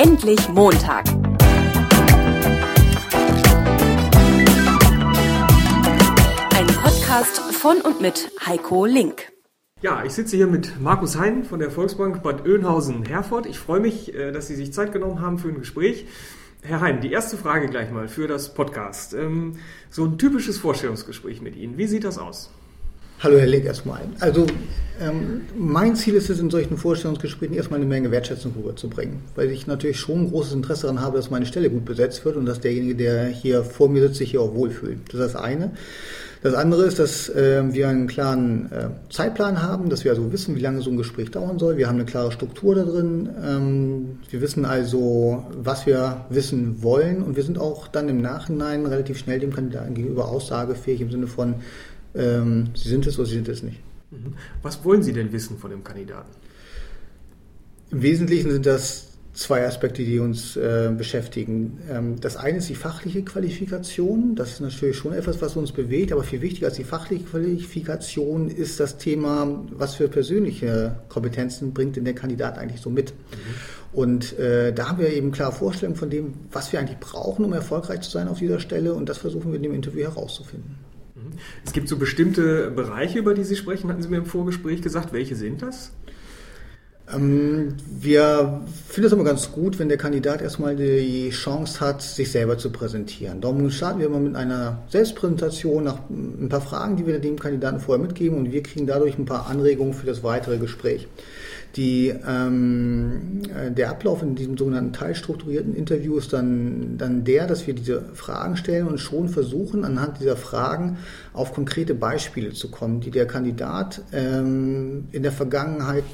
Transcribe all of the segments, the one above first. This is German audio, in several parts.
Endlich Montag. Ein Podcast von und mit Heiko Link. Ja, ich sitze hier mit Markus Hein von der Volksbank Bad Oeynhausen-Herford. Ich freue mich, äh, dass Sie sich Zeit genommen haben für ein Gespräch. Herr Hein, die erste Frage gleich mal für das Podcast. Ähm, so ein typisches Vorstellungsgespräch mit Ihnen. Wie sieht das aus? Hallo Herr Link erstmal. Also ähm, mein Ziel ist es, in solchen Vorstellungsgesprächen erstmal eine Menge Wertschätzung rüberzubringen, weil ich natürlich schon ein großes Interesse daran habe, dass meine Stelle gut besetzt wird und dass derjenige, der hier vor mir sitzt, sich hier auch wohlfühlt. Das ist das eine. Das andere ist, dass äh, wir einen klaren äh, Zeitplan haben, dass wir also wissen, wie lange so ein Gespräch dauern soll. Wir haben eine klare Struktur da drin. Ähm, wir wissen also, was wir wissen wollen und wir sind auch dann im Nachhinein relativ schnell dem Kandidaten gegenüber aussagefähig im Sinne von, ähm, Sie sind es oder Sie sind es nicht. Mhm. Was wollen Sie denn wissen von dem Kandidaten? Im Wesentlichen sind das zwei Aspekte, die uns äh, beschäftigen. Ähm, das eine ist die fachliche Qualifikation. Das ist natürlich schon etwas, was uns bewegt, aber viel wichtiger als die fachliche Qualifikation ist das Thema, was für persönliche Kompetenzen bringt denn der Kandidat eigentlich so mit. Mhm. Und äh, da haben wir eben klare Vorstellungen von dem, was wir eigentlich brauchen, um erfolgreich zu sein auf dieser Stelle. Und das versuchen wir in dem Interview herauszufinden. Es gibt so bestimmte Bereiche, über die Sie sprechen, hatten Sie mir im Vorgespräch gesagt. Welche sind das? Ähm, wir finden es immer ganz gut, wenn der Kandidat erstmal die Chance hat, sich selber zu präsentieren. Darum starten wir immer mit einer Selbstpräsentation nach ein paar Fragen, die wir dem Kandidaten vorher mitgeben und wir kriegen dadurch ein paar Anregungen für das weitere Gespräch. Die, ähm, äh, der Ablauf in diesem sogenannten teilstrukturierten Interview ist dann, dann der, dass wir diese Fragen stellen und schon versuchen, anhand dieser Fragen auf konkrete Beispiele zu kommen, die der Kandidat ähm, in der Vergangenheit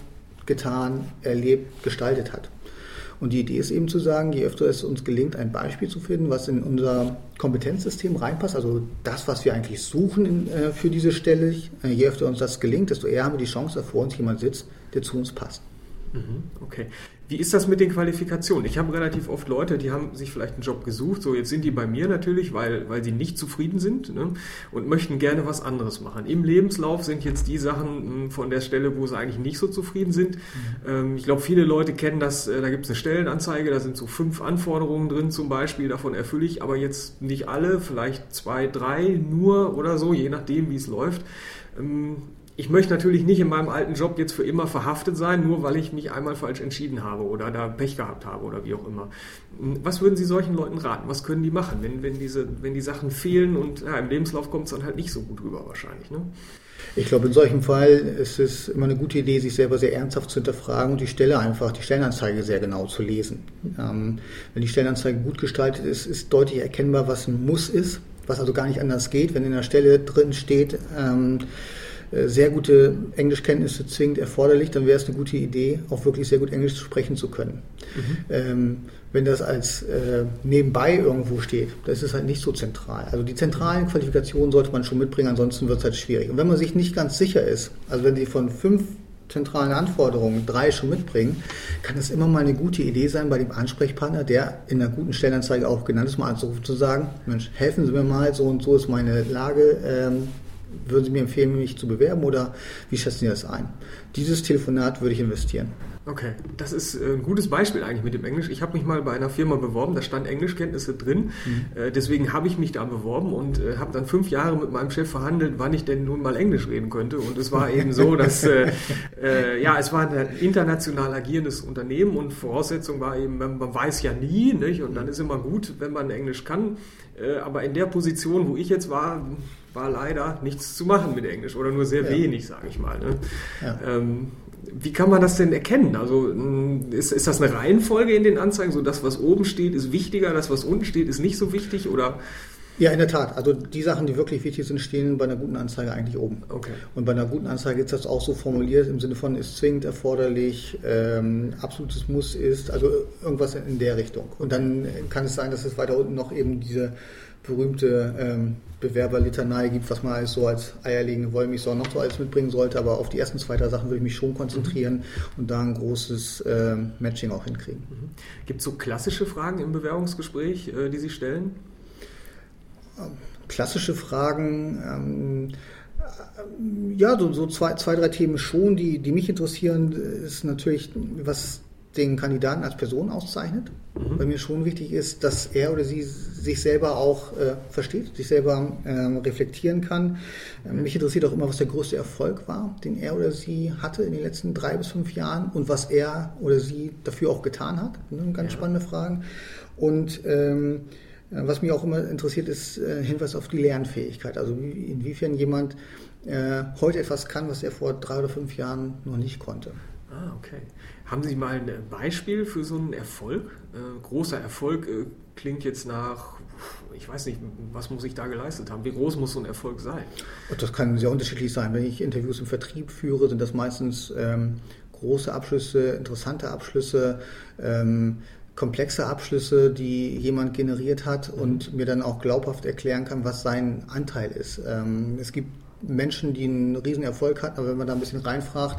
getan, erlebt, gestaltet hat. Und die Idee ist eben zu sagen, je öfter es uns gelingt, ein Beispiel zu finden, was in unser Kompetenzsystem reinpasst, also das, was wir eigentlich suchen in, äh, für diese Stelle, äh, je öfter uns das gelingt, desto eher haben wir die Chance, dass vor uns jemand sitzt, der zu uns passt. Mhm, okay. Wie ist das mit den Qualifikationen? Ich habe relativ oft Leute, die haben sich vielleicht einen Job gesucht, so jetzt sind die bei mir natürlich, weil, weil sie nicht zufrieden sind ne, und möchten gerne was anderes machen. Im Lebenslauf sind jetzt die Sachen hm, von der Stelle, wo sie eigentlich nicht so zufrieden sind. Mhm. Ähm, ich glaube, viele Leute kennen das, äh, da gibt es eine Stellenanzeige, da sind so fünf Anforderungen drin zum Beispiel, davon erfülle ich aber jetzt nicht alle, vielleicht zwei, drei nur oder so, je nachdem, wie es läuft. Ich möchte natürlich nicht in meinem alten Job jetzt für immer verhaftet sein, nur weil ich mich einmal falsch entschieden habe oder da Pech gehabt habe oder wie auch immer. Was würden Sie solchen Leuten raten? Was können die machen, wenn, wenn, diese, wenn die Sachen fehlen und ja, im Lebenslauf kommt es dann halt nicht so gut rüber wahrscheinlich? Ne? Ich glaube, in solchem Fall ist es immer eine gute Idee, sich selber sehr ernsthaft zu hinterfragen und die Stelle einfach, die Stellenanzeige sehr genau zu lesen. Ähm, wenn die Stellenanzeige gut gestaltet ist, ist deutlich erkennbar, was ein Muss ist, was also gar nicht anders geht. Wenn in der Stelle drin steht, ähm, äh, sehr gute Englischkenntnisse zwingend erforderlich, dann wäre es eine gute Idee, auch wirklich sehr gut Englisch sprechen zu können. Mhm. Ähm, wenn das als äh, nebenbei irgendwo steht, das ist halt nicht so zentral. Also die zentralen Qualifikationen sollte man schon mitbringen, ansonsten wird es halt schwierig. Und wenn man sich nicht ganz sicher ist, also wenn Sie von fünf zentralen Anforderungen drei schon mitbringen, kann es immer mal eine gute Idee sein, bei dem Ansprechpartner, der in einer guten Stellenanzeige auch genannt ist, mal anzurufen, zu sagen, Mensch, helfen Sie mir mal, so und so ist meine Lage, ähm, würden Sie mir empfehlen, mich zu bewerben oder wie schätzen Sie das ein? Dieses Telefonat würde ich investieren. Okay, das ist äh, ein gutes Beispiel eigentlich mit dem Englisch. Ich habe mich mal bei einer Firma beworben, da stand Englischkenntnisse drin. Mhm. Äh, deswegen habe ich mich da beworben und äh, habe dann fünf Jahre mit meinem Chef verhandelt, wann ich denn nun mal Englisch reden könnte. Und es war eben so, dass äh, äh, ja, es war ein international agierendes Unternehmen und Voraussetzung war eben, man, weiß ja nie, nicht? Und dann ist immer gut, wenn man Englisch kann. Aber in der Position, wo ich jetzt war, war leider nichts zu machen mit Englisch oder nur sehr ja. wenig, sage ich mal. Ne? Ja. Ähm, wie kann man das denn erkennen? Also ist, ist das eine Reihenfolge in den Anzeigen? So das, was oben steht, ist wichtiger, das, was unten steht, ist nicht so wichtig? Oder? Ja, in der Tat. Also die Sachen, die wirklich wichtig sind, stehen bei einer guten Anzeige eigentlich oben. Okay. Und bei einer guten Anzeige ist das auch so formuliert im Sinne von ist zwingend erforderlich, ähm, absolutes Muss ist, also irgendwas in der Richtung. Und dann kann es sein, dass es weiter unten noch eben diese berühmte ähm, Bewerberlitanei gibt, was man alles so als eierlegende Wollmilchsau noch so alles mitbringen sollte. Aber auf die ersten zwei, drei Sachen würde ich mich schon konzentrieren mhm. und da ein großes äh, Matching auch hinkriegen. Mhm. Gibt es so klassische Fragen im Bewerbungsgespräch, äh, die Sie stellen? Klassische Fragen. Ähm, äh, ja, so, so, zwei, zwei, drei Themen schon, die, die mich interessieren, ist natürlich, was den Kandidaten als Person auszeichnet. Mhm. Weil mir schon wichtig ist, dass er oder sie sich selber auch äh, versteht, sich selber äh, reflektieren kann. Ähm, mich interessiert auch immer, was der größte Erfolg war, den er oder sie hatte in den letzten drei bis fünf Jahren und was er oder sie dafür auch getan hat. Ne, ganz ja. spannende Fragen. Und ähm, äh, was mich auch immer interessiert, ist äh, Hinweis auf die Lernfähigkeit. Also inwiefern jemand äh, heute etwas kann, was er vor drei oder fünf Jahren noch nicht konnte. Ah, okay. Haben Sie mal ein Beispiel für so einen Erfolg? Äh, großer Erfolg äh, klingt jetzt nach, ich weiß nicht, was muss ich da geleistet haben? Wie groß muss so ein Erfolg sein? Das kann sehr unterschiedlich sein. Wenn ich Interviews im Vertrieb führe, sind das meistens ähm, große Abschlüsse, interessante Abschlüsse. Ähm, komplexe Abschlüsse, die jemand generiert hat und mir dann auch glaubhaft erklären kann, was sein Anteil ist. Ähm, es gibt Menschen, die einen riesen Erfolg hatten, aber wenn man da ein bisschen reinfragt,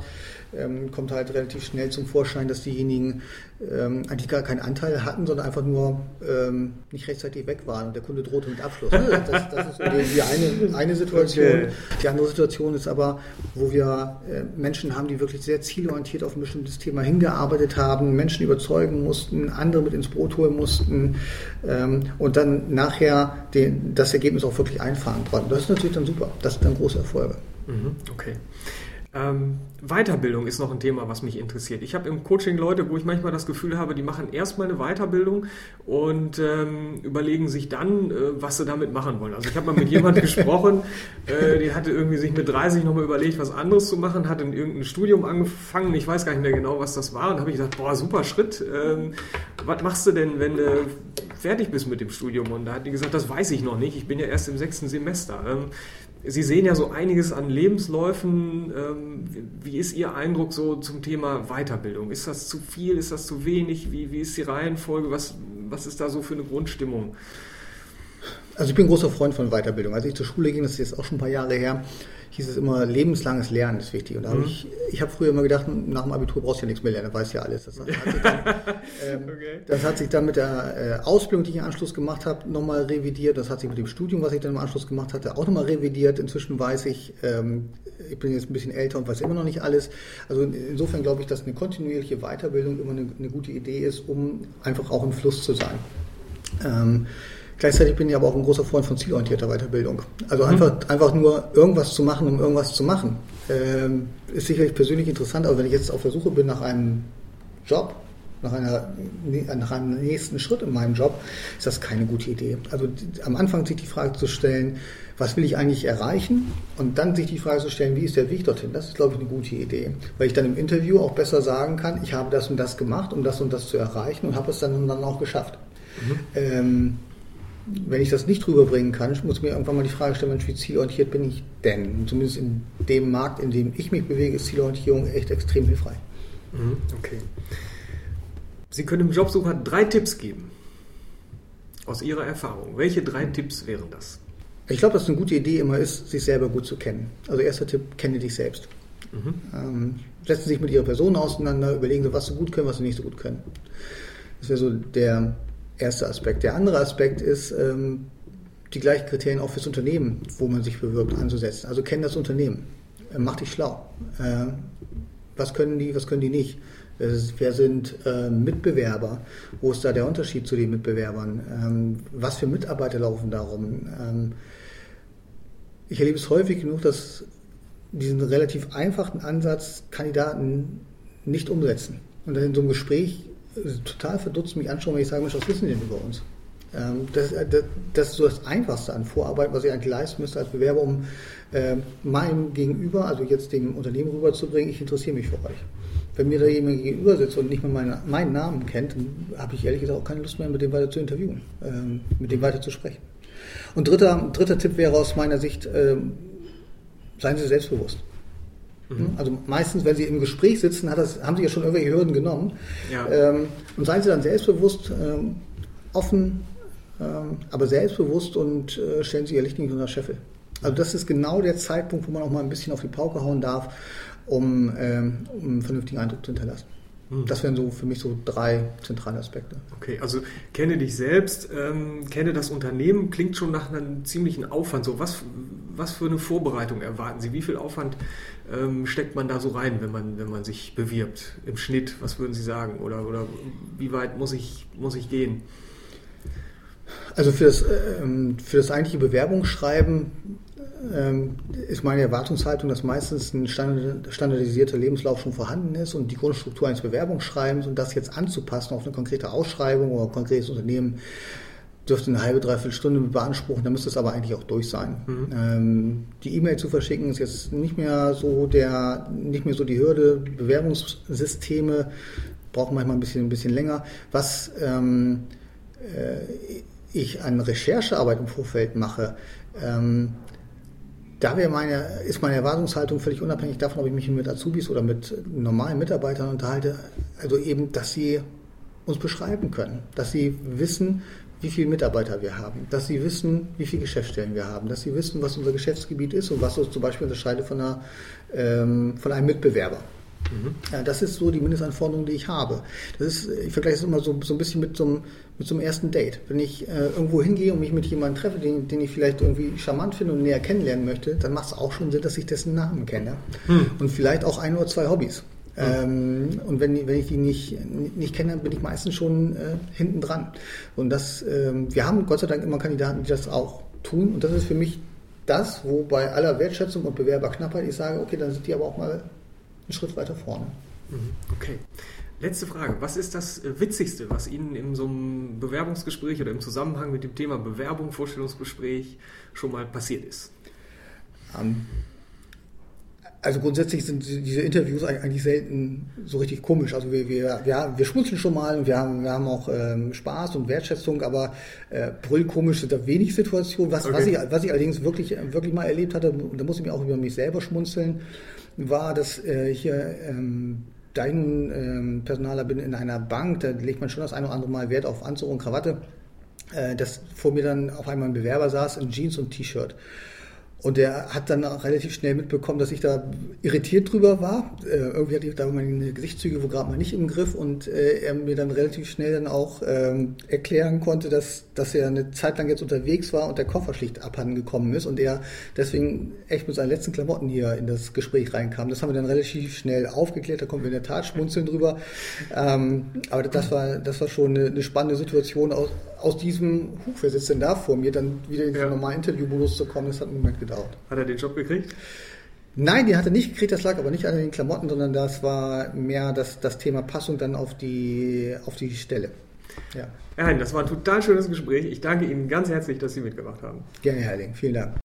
ähm, kommt halt relativ schnell zum Vorschein, dass diejenigen ähm, eigentlich gar keinen Anteil hatten, sondern einfach nur ähm, nicht rechtzeitig weg waren und der Kunde drohte mit Abschluss. Ne? Das, das, ist so die, die eine, eine Situation. Okay. Die andere Situation ist aber, wo wir äh, Menschen haben, die wirklich sehr zielorientiert auf ein bestimmtes Thema hingearbeitet haben, Menschen überzeugen mussten, andere mit ins Boot holen mussten ähm, und dann nachher den, das Ergebnis auch wirklich einfahren konnten. Das ist natürlich dann super. Das sind dann große Erfolge. Mhm, okay. Ähm, Weiterbildung ist noch ein Thema, was mich interessiert. Ich habe im Coaching Leute, wo ich manchmal das Gefühl habe, die machen erstmal eine Weiterbildung und ähm, überlegen sich dann, äh, was sie damit machen wollen. Also ich habe mal mit jemandem gesprochen, äh, die hatte irgendwie sich mit 30 nochmal überlegt, was anderes zu machen, hat in irgendein Studium angefangen, ich weiß gar nicht mehr genau, was das war und habe ich gesagt, boah, super Schritt. Ähm, was machst du denn, wenn du fertig bist mit dem Studium? Und da hat die gesagt, das weiß ich noch nicht, ich bin ja erst im sechsten Semester. Ähm, Sie sehen ja so einiges an Lebensläufen. Ähm, wie ist Ihr Eindruck so zum Thema Weiterbildung? Ist das zu viel? Ist das zu wenig? Wie, wie ist die Reihenfolge? Was, was ist da so für eine Grundstimmung? Also ich bin großer Freund von Weiterbildung. Als ich zur Schule ging, das ist jetzt auch schon ein paar Jahre her, hieß es immer, lebenslanges Lernen ist wichtig. Und da mhm. habe ich, ich habe früher immer gedacht, nach dem Abitur brauchst du ja nichts mehr lernen, weißt ja alles. Das hat, sich dann, ähm, okay. das hat sich dann mit der äh, Ausbildung, die ich im Anschluss gemacht habe, nochmal revidiert. Das hat sich mit dem Studium, was ich dann im Anschluss gemacht hatte, auch nochmal revidiert. Inzwischen weiß ich, ähm, ich bin jetzt ein bisschen älter und weiß immer noch nicht alles. Also insofern glaube ich, dass eine kontinuierliche Weiterbildung immer eine, eine gute Idee ist, um einfach auch im Fluss zu sein. Ähm, Gleichzeitig bin ich aber auch ein großer Freund von zielorientierter Weiterbildung. Also mhm. einfach, einfach nur irgendwas zu machen, um irgendwas zu machen. Ähm, ist sicherlich persönlich interessant, aber wenn ich jetzt auf der Suche bin nach einem Job, nach, einer, nach einem nächsten Schritt in meinem Job, ist das keine gute Idee. Also am Anfang sich die Frage zu stellen, was will ich eigentlich erreichen? Und dann sich die Frage zu stellen, wie ist der Weg dorthin? Das ist, glaube ich, eine gute Idee. Weil ich dann im Interview auch besser sagen kann, ich habe das und das gemacht, um das und das zu erreichen und habe es dann, dann auch geschafft. Mhm. Ähm, wenn ich das nicht rüberbringen kann, ich muss mir irgendwann mal die Frage stellen, wie zielorientiert bin ich denn? Und zumindest in dem Markt, in dem ich mich bewege, ist Zielorientierung echt extrem hilfreich. Mhm, okay. Sie können dem Jobsucher drei Tipps geben. Aus Ihrer Erfahrung. Welche drei Tipps wären das? Ich glaube, dass eine gute Idee immer ist, sich selber gut zu kennen. Also erster Tipp, kenne dich selbst. Mhm. Ähm, setzen Sie sich mit Ihrer Person auseinander, überlegen Sie, was Sie gut können, was Sie nicht so gut können. Das wäre so der erste Aspekt. Der andere Aspekt ist, ähm, die gleichen Kriterien auch fürs Unternehmen, wo man sich bewirbt, anzusetzen. Also kenn das Unternehmen. Äh, mach dich schlau. Äh, was können die, was können die nicht? Ist, wer sind äh, Mitbewerber? Wo ist da der Unterschied zu den Mitbewerbern? Ähm, was für Mitarbeiter laufen darum? Ähm, ich erlebe es häufig genug, dass diesen relativ einfachen Ansatz Kandidaten nicht umsetzen. Und dann in so einem Gespräch total verdutzt mich anschauen, wenn ich sage, Mensch, was wissen die denn über uns? Ähm, das, äh, das, das, ist so das Einfachste an Vorarbeit, was ich eigentlich leisten müsste als Bewerber, um äh, meinem Gegenüber, also jetzt dem Unternehmen rüberzubringen, ich interessiere mich für euch. Wenn mir da jemand gegenüber sitzt und nicht mal meine, meinen Namen kennt, habe ich ehrlich gesagt auch keine Lust mehr, mit dem weiter zu interviewen, ähm, mit dem weiter zu sprechen. Und dritter, dritter Tipp wäre aus meiner Sicht, ähm, seien Sie selbstbewusst. Mhm. Also meistens, wenn Sie im Gespräch sitzen, das, haben Sie ja schon irgendwelche Hürden genommen. Ja. Ähm, und seien Sie dann selbstbewusst, ähm, offen, ähm, aber selbstbewusst und äh, stellen Sie Ihr Licht nicht unter Scheffel. Also das ist genau der Zeitpunkt, wo man auch mal ein bisschen auf die Pauke hauen darf, um, ähm, um einen vernünftigen Eindruck zu hinterlassen. Hm. Das wären so für mich so drei zentrale Aspekte. Okay, also kenne dich selbst, ähm, kenne das Unternehmen, klingt schon nach einem ziemlichen Aufwand. So, was, was für eine Vorbereitung erwarten Sie? Wie viel Aufwand ähm, steckt man da so rein, wenn man, wenn man sich bewirbt? Im Schnitt, was würden Sie sagen? Oder, oder wie weit muss ich, muss ich gehen? Also für das, ähm, für das eigentliche Bewerbungsschreiben ist meine Erwartungshaltung, dass meistens ein standardisierter Lebenslauf schon vorhanden ist und die Grundstruktur eines Bewerbungsschreibens und das jetzt anzupassen auf eine konkrete Ausschreibung oder ein konkretes Unternehmen dürfte eine halbe, dreiviertel Stunde beanspruchen, dann müsste es aber eigentlich auch durch sein. Mhm. Ähm, die E-Mail zu verschicken ist jetzt nicht mehr so der, nicht mehr so die Hürde. Bewerbungssysteme brauchen manchmal ein bisschen, ein bisschen länger. Was ähm, äh, ich an Recherchearbeit im Vorfeld mache, ähm, da wäre meine, ist meine Erwartungshaltung völlig unabhängig davon, ob ich mich mit Azubis oder mit normalen Mitarbeitern unterhalte, also eben, dass sie uns beschreiben können, dass sie wissen, wie viele Mitarbeiter wir haben, dass sie wissen, wie viele Geschäftsstellen wir haben, dass sie wissen, was unser Geschäftsgebiet ist und was uns zum Beispiel unterscheidet von, einer, ähm, von einem Mitbewerber. Mhm. Ja, das ist so die Mindestanforderung, die ich habe. Das ist, ich vergleiche es immer so, so ein bisschen mit so, einem, mit so einem ersten Date. Wenn ich äh, irgendwo hingehe und mich mit jemandem treffe, den, den ich vielleicht irgendwie charmant finde und näher kennenlernen möchte, dann macht es auch schon Sinn, dass ich dessen Namen kenne. Mhm. Und vielleicht auch ein oder zwei Hobbys. Mhm. Ähm, und wenn, wenn ich die nicht, nicht kenne, bin ich meistens schon äh, hinten dran. Und das, ähm, wir haben Gott sei Dank immer Kandidaten, die das auch tun. Und das ist für mich das, wo bei aller Wertschätzung und Bewerberknappheit ich sage, okay, dann sind die aber auch mal einen Schritt weiter vorne. Mhm. Okay. Letzte Frage. Was ist das äh, Witzigste, was Ihnen in so einem Bewerbungsgespräch oder im Zusammenhang mit dem Thema Bewerbung, Vorstellungsgespräch schon mal passiert ist? Ähm, also grundsätzlich sind diese Interviews eigentlich selten so richtig komisch. Also wir, wir, wir, wir schmunzeln schon mal und wir haben, wir haben auch ähm, Spaß und Wertschätzung, aber äh, brüllkomisch sind da wenig Situationen. Was, okay. was, ich, was ich allerdings wirklich, wirklich mal erlebt hatte, und da muss ich mir auch über mich selber schmunzeln, war, dass äh, hier ähm, nun ähm, Personaler bin in einer Bank, da legt man schon das eine oder andere Mal Wert auf Anzug und Krawatte, äh, dass vor mir dann auf einmal ein Bewerber saß in Jeans und T-Shirt. Und der hat dann auch relativ schnell mitbekommen, dass ich da irritiert drüber war. Äh, irgendwie hatte ich da meine Gesichtszüge wo gerade mal nicht im Griff und äh, er mir dann relativ schnell dann auch ähm, erklären konnte, dass, dass er eine Zeit lang jetzt unterwegs war und der Koffer schlicht abhanden gekommen ist und er deswegen echt mit seinen letzten Klamotten hier in das Gespräch reinkam. Das haben wir dann relativ schnell aufgeklärt, da kommen wir in der Tat schmunzeln drüber. Ähm, aber das war, das war schon eine, eine spannende Situation aus, aus diesem, huch, wer sitzt denn da vor mir, dann wieder in den ja. normalen Interviewmodus zu kommen, das hat einen Moment gedauert. Hat er den Job gekriegt? Nein, die hat er nicht gekriegt, das lag aber nicht an den Klamotten, sondern das war mehr das, das Thema Passung dann auf die, auf die Stelle. Ja. Herr Hein, das war ein total schönes Gespräch. Ich danke Ihnen ganz herzlich, dass Sie mitgemacht haben. Gerne, Herr Erling. Vielen Dank.